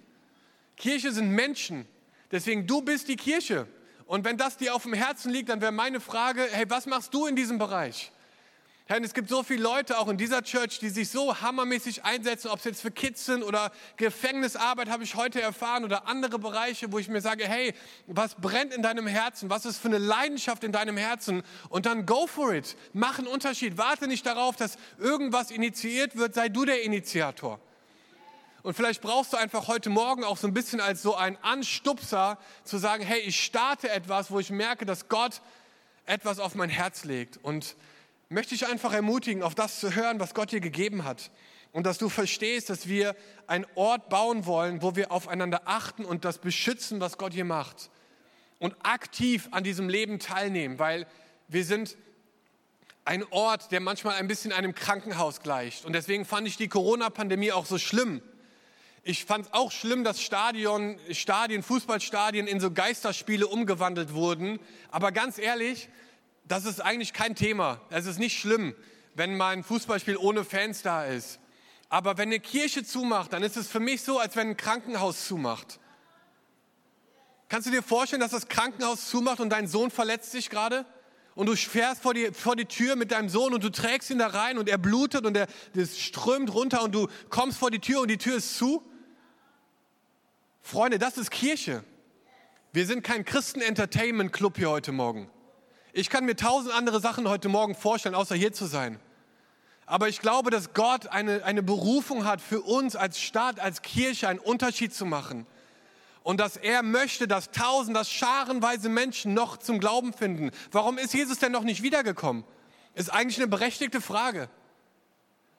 Kirche sind Menschen. Deswegen, du bist die Kirche. Und wenn das dir auf dem Herzen liegt, dann wäre meine Frage, hey, was machst du in diesem Bereich? Herr, es gibt so viele Leute auch in dieser Church, die sich so hammermäßig einsetzen, ob es jetzt für Kids sind oder Gefängnisarbeit, habe ich heute erfahren, oder andere Bereiche, wo ich mir sage, hey, was brennt in deinem Herzen? Was ist für eine Leidenschaft in deinem Herzen? Und dann go for it. Mach einen Unterschied. Warte nicht darauf, dass irgendwas initiiert wird. Sei du der Initiator. Und vielleicht brauchst du einfach heute Morgen auch so ein bisschen als so ein Anstupser zu sagen, hey, ich starte etwas, wo ich merke, dass Gott etwas auf mein Herz legt. Und möchte ich einfach ermutigen, auf das zu hören, was Gott dir gegeben hat. Und dass du verstehst, dass wir einen Ort bauen wollen, wo wir aufeinander achten und das beschützen, was Gott hier macht. Und aktiv an diesem Leben teilnehmen, weil wir sind ein Ort, der manchmal ein bisschen einem Krankenhaus gleicht. Und deswegen fand ich die Corona-Pandemie auch so schlimm. Ich fand es auch schlimm, dass Stadion, Stadien, Fußballstadien in so Geisterspiele umgewandelt wurden. Aber ganz ehrlich, das ist eigentlich kein Thema. Es ist nicht schlimm, wenn mal ein Fußballspiel ohne Fans da ist. Aber wenn eine Kirche zumacht, dann ist es für mich so, als wenn ein Krankenhaus zumacht. Kannst du dir vorstellen, dass das Krankenhaus zumacht und dein Sohn verletzt sich gerade? Und du fährst vor die, vor die Tür mit deinem Sohn und du trägst ihn da rein und er blutet und er das strömt runter und du kommst vor die Tür und die Tür ist zu? Freunde, das ist Kirche. Wir sind kein Christen-Entertainment-Club hier heute Morgen. Ich kann mir tausend andere Sachen heute Morgen vorstellen, außer hier zu sein. Aber ich glaube, dass Gott eine, eine Berufung hat für uns als Staat, als Kirche einen Unterschied zu machen. Und dass er möchte, dass tausend, dass scharenweise Menschen noch zum Glauben finden. Warum ist Jesus denn noch nicht wiedergekommen? Ist eigentlich eine berechtigte Frage.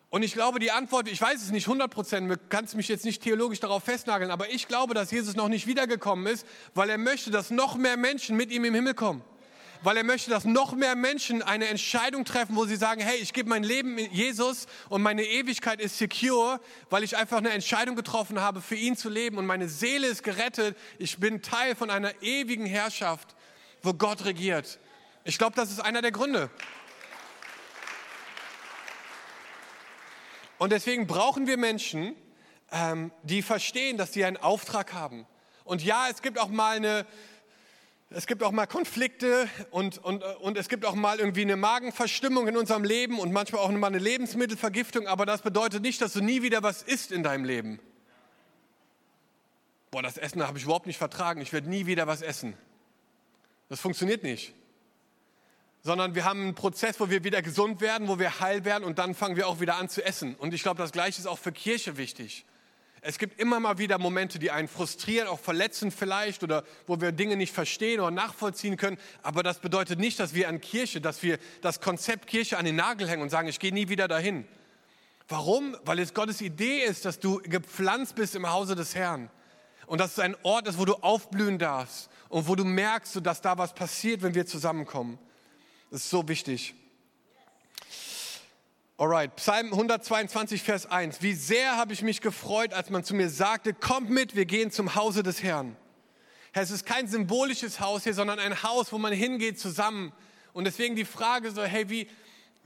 Und ich glaube, die Antwort, ich weiß es nicht 100 Prozent, kannst mich jetzt nicht theologisch darauf festnageln, aber ich glaube, dass Jesus noch nicht wiedergekommen ist, weil er möchte, dass noch mehr Menschen mit ihm im Himmel kommen weil er möchte, dass noch mehr Menschen eine Entscheidung treffen, wo sie sagen, hey, ich gebe mein Leben mit Jesus und meine Ewigkeit ist secure, weil ich einfach eine Entscheidung getroffen habe, für ihn zu leben und meine Seele ist gerettet. Ich bin Teil von einer ewigen Herrschaft, wo Gott regiert. Ich glaube, das ist einer der Gründe. Und deswegen brauchen wir Menschen, ähm, die verstehen, dass sie einen Auftrag haben. Und ja, es gibt auch mal eine, es gibt auch mal Konflikte und, und, und es gibt auch mal irgendwie eine Magenverstimmung in unserem Leben und manchmal auch mal eine Lebensmittelvergiftung, aber das bedeutet nicht, dass du nie wieder was isst in deinem Leben. Boah, das Essen habe ich überhaupt nicht vertragen, ich werde nie wieder was essen. Das funktioniert nicht. Sondern wir haben einen Prozess, wo wir wieder gesund werden, wo wir heil werden und dann fangen wir auch wieder an zu essen. Und ich glaube, das Gleiche ist auch für Kirche wichtig. Es gibt immer mal wieder Momente, die einen frustrieren, auch verletzen vielleicht oder wo wir Dinge nicht verstehen oder nachvollziehen können. Aber das bedeutet nicht, dass wir an Kirche, dass wir das Konzept Kirche an den Nagel hängen und sagen, ich gehe nie wieder dahin. Warum? Weil es Gottes Idee ist, dass du gepflanzt bist im Hause des Herrn. Und dass es ein Ort ist, wo du aufblühen darfst und wo du merkst, dass da was passiert, wenn wir zusammenkommen. Das ist so wichtig. Alright, Psalm 122, Vers 1. Wie sehr habe ich mich gefreut, als man zu mir sagte, kommt mit, wir gehen zum Hause des Herrn. Herr, es ist kein symbolisches Haus hier, sondern ein Haus, wo man hingeht zusammen. Und deswegen die Frage so, hey, wie,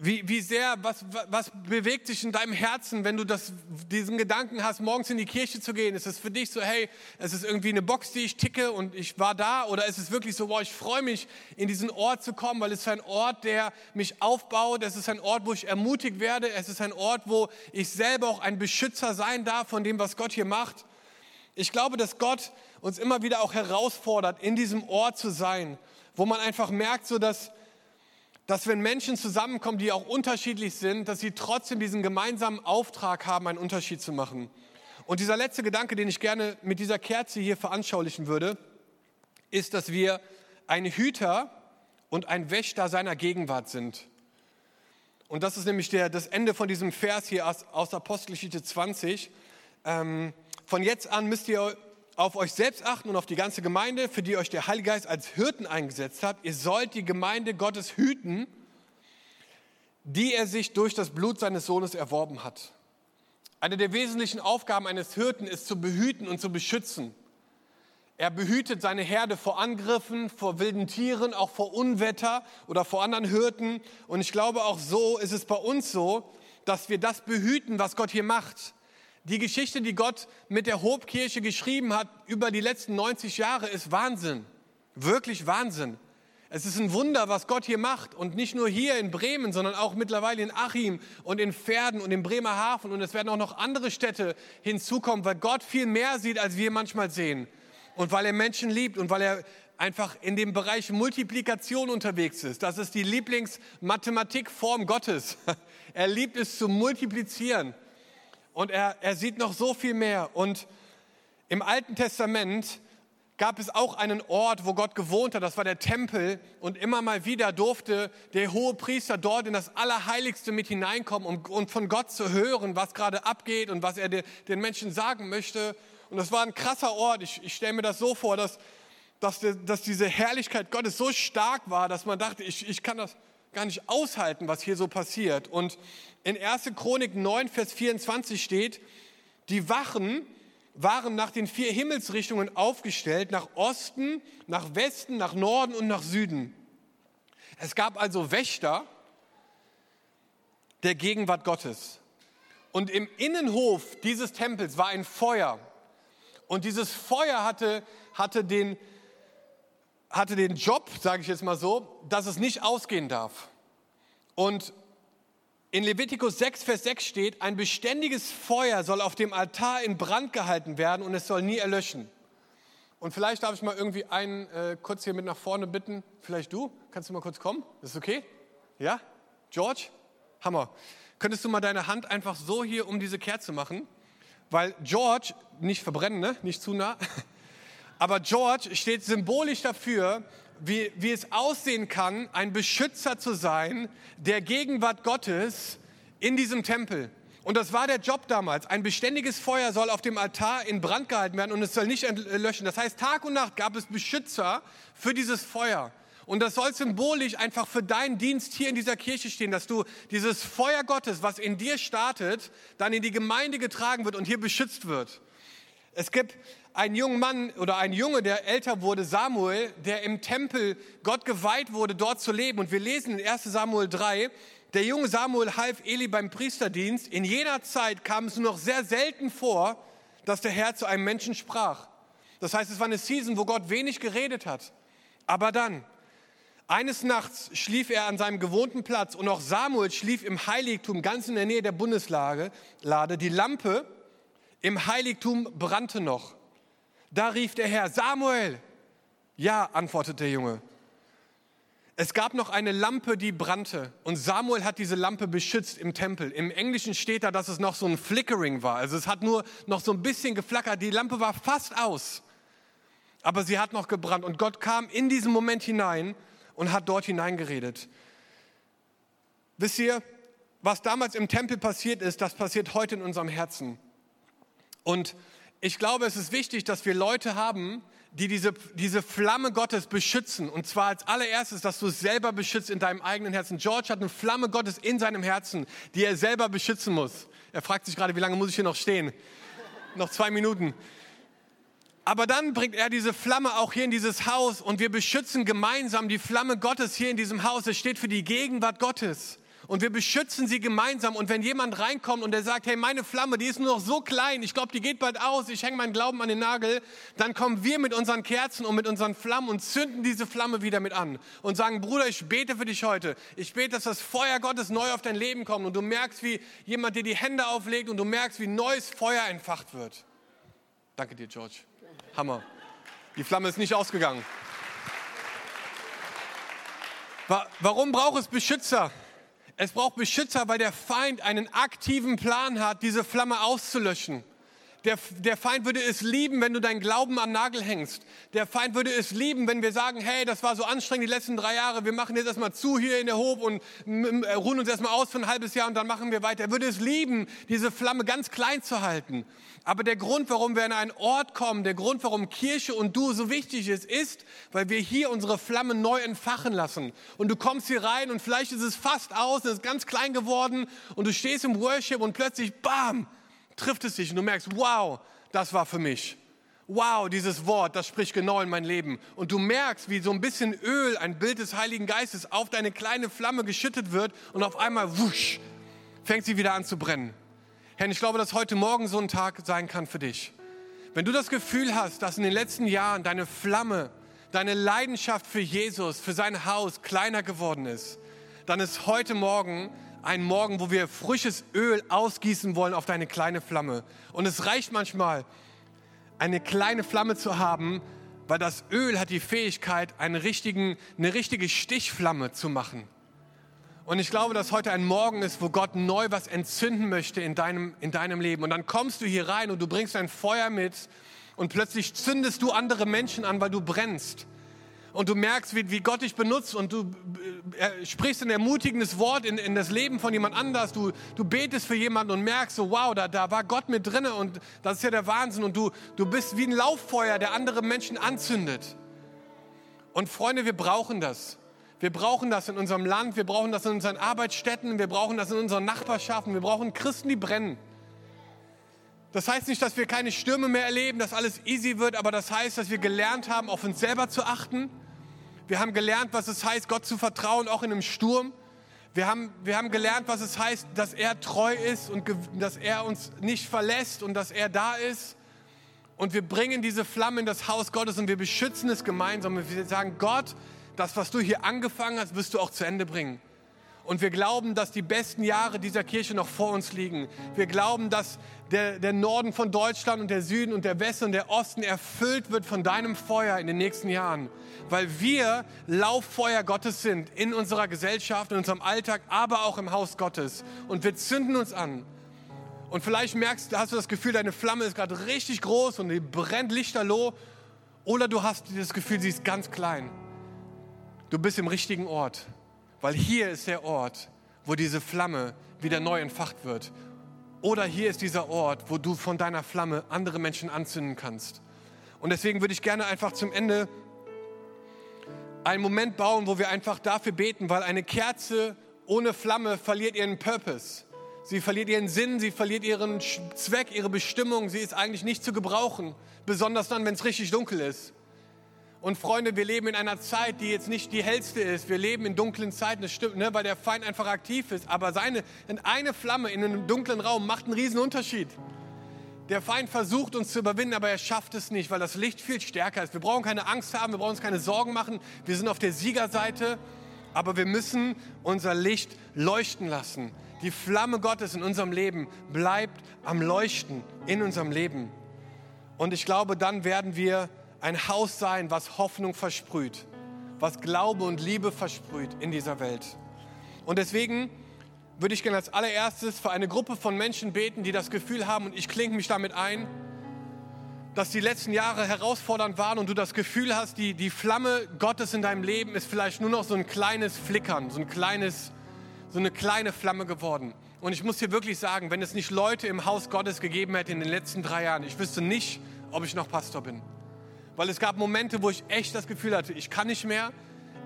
wie, wie sehr, was, was bewegt sich in deinem Herzen, wenn du das, diesen Gedanken hast, morgens in die Kirche zu gehen? Ist es für dich so, hey, es ist irgendwie eine Box, die ich ticke und ich war da? Oder ist es wirklich so, boah, ich freue mich, in diesen Ort zu kommen, weil es ist ein Ort, der mich aufbaut. Es ist ein Ort, wo ich ermutigt werde. Es ist ein Ort, wo ich selber auch ein Beschützer sein darf von dem, was Gott hier macht. Ich glaube, dass Gott uns immer wieder auch herausfordert, in diesem Ort zu sein, wo man einfach merkt, so dass dass wenn Menschen zusammenkommen, die auch unterschiedlich sind, dass sie trotzdem diesen gemeinsamen Auftrag haben, einen Unterschied zu machen. Und dieser letzte Gedanke, den ich gerne mit dieser Kerze hier veranschaulichen würde, ist, dass wir ein Hüter und ein Wächter seiner Gegenwart sind. Und das ist nämlich der, das Ende von diesem Vers hier aus, aus Apostelgeschichte 20. Ähm, von jetzt an müsst ihr auf euch selbst achten und auf die ganze Gemeinde, für die euch der Heilige Geist als Hirten eingesetzt hat. Ihr sollt die Gemeinde Gottes hüten, die er sich durch das Blut seines Sohnes erworben hat. Eine der wesentlichen Aufgaben eines Hirten ist zu behüten und zu beschützen. Er behütet seine Herde vor Angriffen, vor wilden Tieren, auch vor Unwetter oder vor anderen Hirten. Und ich glaube, auch so ist es bei uns so, dass wir das behüten, was Gott hier macht. Die Geschichte, die Gott mit der Hobkirche geschrieben hat über die letzten 90 Jahre, ist Wahnsinn. Wirklich Wahnsinn. Es ist ein Wunder, was Gott hier macht. Und nicht nur hier in Bremen, sondern auch mittlerweile in Achim und in Pferden und in Bremerhaven. Und es werden auch noch andere Städte hinzukommen, weil Gott viel mehr sieht, als wir manchmal sehen. Und weil er Menschen liebt und weil er einfach in dem Bereich Multiplikation unterwegs ist. Das ist die Lieblingsmathematikform Gottes. Er liebt es zu multiplizieren. Und er, er sieht noch so viel mehr. Und im Alten Testament gab es auch einen Ort, wo Gott gewohnt hat, das war der Tempel. Und immer mal wieder durfte der hohe Priester dort in das Allerheiligste mit hineinkommen, um, um von Gott zu hören, was gerade abgeht und was er de, den Menschen sagen möchte. Und das war ein krasser Ort. Ich, ich stelle mir das so vor, dass, dass, dass diese Herrlichkeit Gottes so stark war, dass man dachte, ich, ich kann das gar nicht aushalten, was hier so passiert. Und in 1. Chronik 9, Vers 24 steht, die Wachen waren nach den vier Himmelsrichtungen aufgestellt, nach Osten, nach Westen, nach Norden und nach Süden. Es gab also Wächter der Gegenwart Gottes. Und im Innenhof dieses Tempels war ein Feuer. Und dieses Feuer hatte, hatte, den, hatte den Job, sage ich jetzt mal so, dass es nicht ausgehen darf. Und in Levitikus 6, Vers 6 steht, ein beständiges Feuer soll auf dem Altar in Brand gehalten werden und es soll nie erlöschen. Und vielleicht darf ich mal irgendwie einen äh, kurz hier mit nach vorne bitten. Vielleicht du? Kannst du mal kurz kommen? Ist okay? Ja? George? Hammer. Könntest du mal deine Hand einfach so hier um diese Kerze machen? Weil George, nicht verbrennen, ne? nicht zu nah, aber George steht symbolisch dafür, wie, wie es aussehen kann, ein Beschützer zu sein der Gegenwart Gottes in diesem Tempel. Und das war der Job damals. Ein beständiges Feuer soll auf dem Altar in Brand gehalten werden und es soll nicht löschen. Das heißt, Tag und Nacht gab es Beschützer für dieses Feuer. Und das soll symbolisch einfach für deinen Dienst hier in dieser Kirche stehen, dass du dieses Feuer Gottes, was in dir startet, dann in die Gemeinde getragen wird und hier beschützt wird. Es gibt ein junger Mann oder ein Junge, der älter wurde, Samuel, der im Tempel Gott geweiht wurde, dort zu leben. Und wir lesen in 1 Samuel 3, der junge Samuel half Eli beim Priesterdienst. In jener Zeit kam es nur noch sehr selten vor, dass der Herr zu einem Menschen sprach. Das heißt, es war eine Season, wo Gott wenig geredet hat. Aber dann, eines Nachts schlief er an seinem gewohnten Platz und auch Samuel schlief im Heiligtum ganz in der Nähe der Bundeslade. Die Lampe im Heiligtum brannte noch. Da rief der Herr, Samuel. Ja, antwortete der Junge. Es gab noch eine Lampe, die brannte und Samuel hat diese Lampe beschützt im Tempel. Im Englischen steht da, dass es noch so ein Flickering war. Also es hat nur noch so ein bisschen geflackert. Die Lampe war fast aus, aber sie hat noch gebrannt. Und Gott kam in diesen Moment hinein und hat dort hineingeredet. Wisst ihr, was damals im Tempel passiert ist, das passiert heute in unserem Herzen. Und ich glaube, es ist wichtig, dass wir Leute haben, die diese, diese Flamme Gottes beschützen. Und zwar als allererstes, dass du es selber beschützt in deinem eigenen Herzen. George hat eine Flamme Gottes in seinem Herzen, die er selber beschützen muss. Er fragt sich gerade, wie lange muss ich hier noch stehen? noch zwei Minuten. Aber dann bringt er diese Flamme auch hier in dieses Haus und wir beschützen gemeinsam die Flamme Gottes hier in diesem Haus. Es steht für die Gegenwart Gottes. Und wir beschützen sie gemeinsam. Und wenn jemand reinkommt und der sagt, hey, meine Flamme, die ist nur noch so klein, ich glaube, die geht bald aus, ich hänge meinen Glauben an den Nagel, dann kommen wir mit unseren Kerzen und mit unseren Flammen und zünden diese Flamme wieder mit an und sagen, Bruder, ich bete für dich heute. Ich bete, dass das Feuer Gottes neu auf dein Leben kommt und du merkst, wie jemand dir die Hände auflegt und du merkst, wie neues Feuer entfacht wird. Danke dir, George. Hammer. Die Flamme ist nicht ausgegangen. Warum braucht es Beschützer? Es braucht Beschützer, weil der Feind einen aktiven Plan hat, diese Flamme auszulöschen. Der, der, Feind würde es lieben, wenn du deinen Glauben am Nagel hängst. Der Feind würde es lieben, wenn wir sagen, hey, das war so anstrengend die letzten drei Jahre, wir machen jetzt erstmal zu hier in der Hof und äh, ruhen uns erstmal aus für ein halbes Jahr und dann machen wir weiter. Er würde es lieben, diese Flamme ganz klein zu halten. Aber der Grund, warum wir an einen Ort kommen, der Grund, warum Kirche und du so wichtig ist, ist, weil wir hier unsere Flamme neu entfachen lassen. Und du kommst hier rein und vielleicht ist es fast aus, es ist ganz klein geworden und du stehst im Worship und plötzlich, bam, trifft es dich und du merkst, wow, das war für mich. Wow, dieses Wort, das spricht genau in mein Leben. Und du merkst, wie so ein bisschen Öl, ein Bild des Heiligen Geistes, auf deine kleine Flamme geschüttet wird und auf einmal, wusch, fängt sie wieder an zu brennen. Herr, ich glaube, dass heute Morgen so ein Tag sein kann für dich. Wenn du das Gefühl hast, dass in den letzten Jahren deine Flamme, deine Leidenschaft für Jesus, für sein Haus kleiner geworden ist, dann ist heute Morgen ein Morgen, wo wir frisches Öl ausgießen wollen auf deine kleine Flamme. Und es reicht manchmal, eine kleine Flamme zu haben, weil das Öl hat die Fähigkeit, eine richtige Stichflamme zu machen. Und ich glaube, dass heute ein Morgen ist, wo Gott neu was entzünden möchte in deinem, in deinem Leben. Und dann kommst du hier rein und du bringst ein Feuer mit und plötzlich zündest du andere Menschen an, weil du brennst und du merkst, wie, wie Gott dich benutzt und du äh, sprichst ein ermutigendes Wort in, in das Leben von jemand anders, du, du betest für jemanden und merkst so, wow, da, da war Gott mit drinne und das ist ja der Wahnsinn und du, du bist wie ein Lauffeuer, der andere Menschen anzündet. Und Freunde, wir brauchen das. Wir brauchen das in unserem Land, wir brauchen das in unseren Arbeitsstätten, wir brauchen das in unseren Nachbarschaften, wir brauchen Christen, die brennen. Das heißt nicht, dass wir keine Stürme mehr erleben, dass alles easy wird, aber das heißt, dass wir gelernt haben, auf uns selber zu achten, wir haben gelernt, was es heißt, Gott zu vertrauen, auch in einem Sturm. Wir haben, wir haben gelernt, was es heißt, dass er treu ist und dass er uns nicht verlässt und dass er da ist. Und wir bringen diese Flamme in das Haus Gottes und wir beschützen es gemeinsam. Und wir sagen, Gott, das, was du hier angefangen hast, wirst du auch zu Ende bringen. Und wir glauben, dass die besten Jahre dieser Kirche noch vor uns liegen. Wir glauben, dass der, der Norden von Deutschland und der Süden und der Westen und der Osten erfüllt wird von deinem Feuer in den nächsten Jahren. Weil wir Lauffeuer Gottes sind in unserer Gesellschaft, in unserem Alltag, aber auch im Haus Gottes. Und wir zünden uns an. Und vielleicht merkst, hast du das Gefühl, deine Flamme ist gerade richtig groß und die brennt lichterloh. Oder du hast das Gefühl, sie ist ganz klein. Du bist im richtigen Ort. Weil hier ist der Ort, wo diese Flamme wieder neu entfacht wird. Oder hier ist dieser Ort, wo du von deiner Flamme andere Menschen anzünden kannst. Und deswegen würde ich gerne einfach zum Ende einen Moment bauen, wo wir einfach dafür beten, weil eine Kerze ohne Flamme verliert ihren Purpose. Sie verliert ihren Sinn, sie verliert ihren Zweck, ihre Bestimmung. Sie ist eigentlich nicht zu gebrauchen, besonders dann, wenn es richtig dunkel ist. Und Freunde, wir leben in einer Zeit, die jetzt nicht die hellste ist. Wir leben in dunklen Zeiten, das stimmt, ne, weil der Feind einfach aktiv ist. Aber seine, eine Flamme in einem dunklen Raum macht einen riesen Unterschied. Der Feind versucht uns zu überwinden, aber er schafft es nicht, weil das Licht viel stärker ist. Wir brauchen keine Angst haben, wir brauchen uns keine Sorgen machen. Wir sind auf der Siegerseite, aber wir müssen unser Licht leuchten lassen. Die Flamme Gottes in unserem Leben bleibt am Leuchten in unserem Leben. Und ich glaube, dann werden wir ein Haus sein, was Hoffnung versprüht, was Glaube und Liebe versprüht in dieser Welt. Und deswegen würde ich gerne als allererstes für eine Gruppe von Menschen beten, die das Gefühl haben, und ich klinge mich damit ein, dass die letzten Jahre herausfordernd waren und du das Gefühl hast, die, die Flamme Gottes in deinem Leben ist vielleicht nur noch so ein kleines Flickern, so ein kleines, so eine kleine Flamme geworden. Und ich muss dir wirklich sagen, wenn es nicht Leute im Haus Gottes gegeben hätte in den letzten drei Jahren, ich wüsste nicht, ob ich noch Pastor bin. Weil es gab Momente, wo ich echt das Gefühl hatte, ich kann nicht mehr,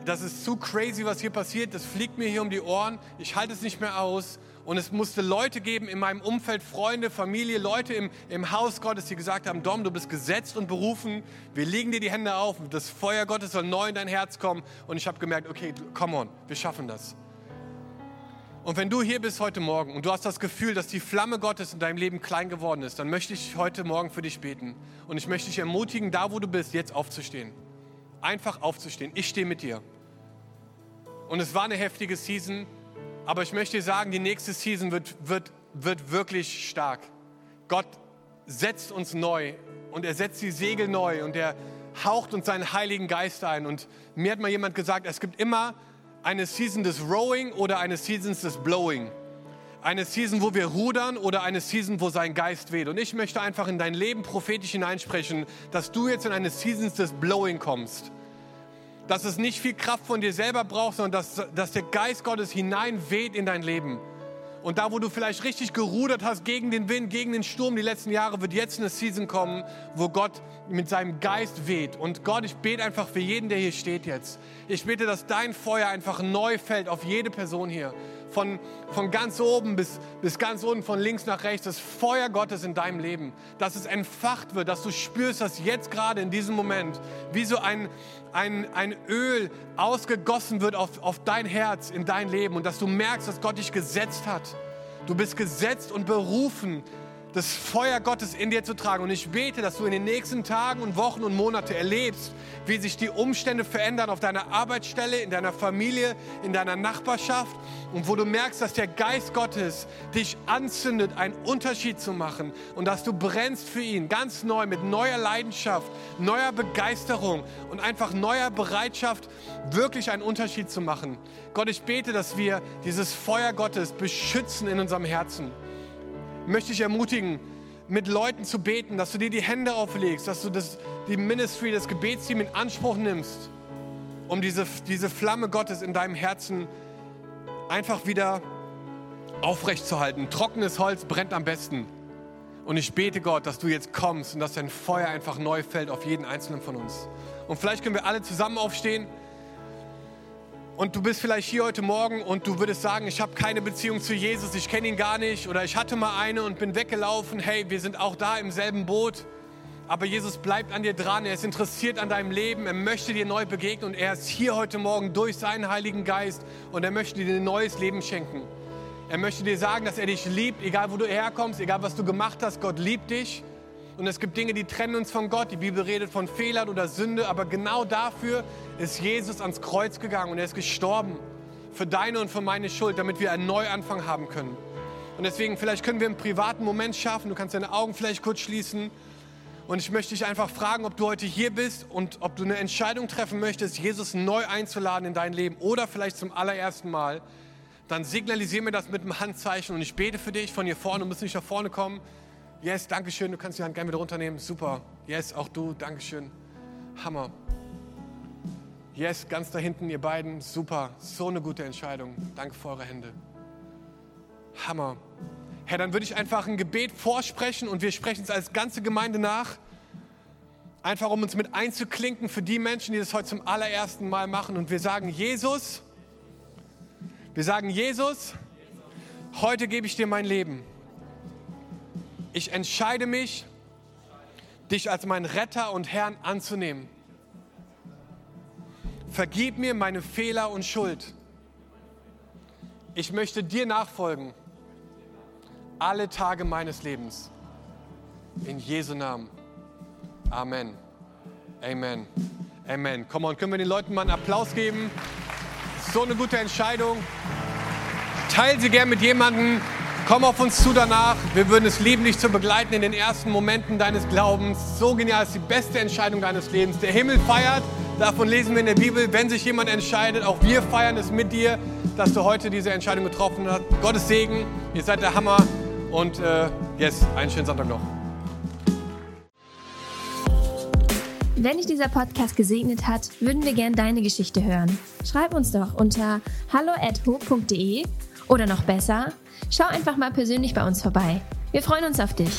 das ist zu crazy, was hier passiert, das fliegt mir hier um die Ohren, ich halte es nicht mehr aus. Und es musste Leute geben in meinem Umfeld, Freunde, Familie, Leute im, im Haus Gottes, die gesagt haben, Dom, du bist gesetzt und berufen, wir legen dir die Hände auf, das Feuer Gottes soll neu in dein Herz kommen. Und ich habe gemerkt, okay, come on, wir schaffen das. Und wenn du hier bist heute Morgen und du hast das Gefühl, dass die Flamme Gottes in deinem Leben klein geworden ist, dann möchte ich heute Morgen für dich beten. Und ich möchte dich ermutigen, da wo du bist, jetzt aufzustehen. Einfach aufzustehen. Ich stehe mit dir. Und es war eine heftige Season, aber ich möchte dir sagen, die nächste Season wird, wird, wird wirklich stark. Gott setzt uns neu und er setzt die Segel neu und er haucht uns seinen Heiligen Geist ein. Und mir hat mal jemand gesagt, es gibt immer eine Season des Rowing oder eine Season des Blowing. Eine Season, wo wir rudern oder eine Season, wo sein Geist weht. Und ich möchte einfach in dein Leben prophetisch hineinsprechen, dass du jetzt in eine Season des Blowing kommst. Dass es nicht viel Kraft von dir selber braucht, sondern dass, dass der Geist Gottes hineinweht in dein Leben. Und da, wo du vielleicht richtig gerudert hast gegen den Wind, gegen den Sturm die letzten Jahre, wird jetzt eine Season kommen, wo Gott mit seinem Geist weht. Und Gott, ich bete einfach für jeden, der hier steht jetzt. Ich bete, dass dein Feuer einfach neu fällt auf jede Person hier. Von, von ganz oben bis, bis ganz unten, von links nach rechts, das Feuer Gottes in deinem Leben, dass es entfacht wird, dass du spürst, dass jetzt gerade in diesem Moment wie so ein, ein, ein Öl ausgegossen wird auf, auf dein Herz, in dein Leben und dass du merkst, dass Gott dich gesetzt hat. Du bist gesetzt und berufen, das Feuer Gottes in dir zu tragen. Und ich bete, dass du in den nächsten Tagen und Wochen und Monaten erlebst, wie sich die Umstände verändern auf deiner Arbeitsstelle, in deiner Familie, in deiner Nachbarschaft und wo du merkst, dass der Geist Gottes dich anzündet, einen Unterschied zu machen und dass du brennst für ihn ganz neu mit neuer Leidenschaft, neuer Begeisterung und einfach neuer Bereitschaft, wirklich einen Unterschied zu machen. Gott, ich bete, dass wir dieses Feuer Gottes beschützen in unserem Herzen möchte ich ermutigen, mit Leuten zu beten, dass du dir die Hände auflegst, dass du das, die Ministry, das Gebetsteam in Anspruch nimmst, um diese, diese Flamme Gottes in deinem Herzen einfach wieder aufrechtzuerhalten. Trockenes Holz brennt am besten. Und ich bete Gott, dass du jetzt kommst und dass dein Feuer einfach neu fällt auf jeden einzelnen von uns. Und vielleicht können wir alle zusammen aufstehen. Und du bist vielleicht hier heute Morgen und du würdest sagen, ich habe keine Beziehung zu Jesus, ich kenne ihn gar nicht oder ich hatte mal eine und bin weggelaufen. Hey, wir sind auch da im selben Boot. Aber Jesus bleibt an dir dran, er ist interessiert an deinem Leben, er möchte dir neu begegnen und er ist hier heute Morgen durch seinen Heiligen Geist und er möchte dir ein neues Leben schenken. Er möchte dir sagen, dass er dich liebt, egal wo du herkommst, egal was du gemacht hast, Gott liebt dich. Und es gibt Dinge, die trennen uns von Gott. Die Bibel redet von Fehlern oder Sünde, aber genau dafür ist Jesus ans Kreuz gegangen und er ist gestorben für deine und für meine Schuld, damit wir einen Neuanfang haben können. Und deswegen, vielleicht können wir einen privaten Moment schaffen. Du kannst deine Augen vielleicht kurz schließen. Und ich möchte dich einfach fragen, ob du heute hier bist und ob du eine Entscheidung treffen möchtest, Jesus neu einzuladen in dein Leben oder vielleicht zum allerersten Mal. Dann signalisiere mir das mit einem Handzeichen und ich bete für dich von hier vorne. Du musst nicht nach vorne kommen. Yes, danke schön. Du kannst die Hand gerne wieder runternehmen. Super. Yes, auch du. Danke schön. Hammer. Yes, ganz da hinten, ihr beiden. Super. So eine gute Entscheidung. Danke für eure Hände. Hammer. Herr, dann würde ich einfach ein Gebet vorsprechen und wir sprechen es als ganze Gemeinde nach. Einfach um uns mit einzuklinken für die Menschen, die das heute zum allerersten Mal machen. Und wir sagen, Jesus, wir sagen, Jesus, heute gebe ich dir mein Leben ich entscheide mich, dich als meinen Retter und Herrn anzunehmen. Vergib mir meine Fehler und Schuld. Ich möchte dir nachfolgen alle Tage meines Lebens. In Jesu Namen. Amen. Amen. Amen. Komm on, können wir den Leuten mal einen Applaus geben? So eine gute Entscheidung. Teil sie gern mit jemandem, Komm auf uns zu danach. Wir würden es lieben, dich zu begleiten in den ersten Momenten deines Glaubens. So genial ist die beste Entscheidung deines Lebens. Der Himmel feiert, davon lesen wir in der Bibel, wenn sich jemand entscheidet, auch wir feiern es mit dir, dass du heute diese Entscheidung getroffen hast. Gottes Segen, ihr seid der Hammer und äh, yes, einen schönen Sonntag noch. Wenn dich dieser Podcast gesegnet hat, würden wir gerne deine Geschichte hören. Schreib uns doch unter hallo@ho.de Oder noch besser, schau einfach mal persönlich bei uns vorbei. Wir freuen uns auf dich.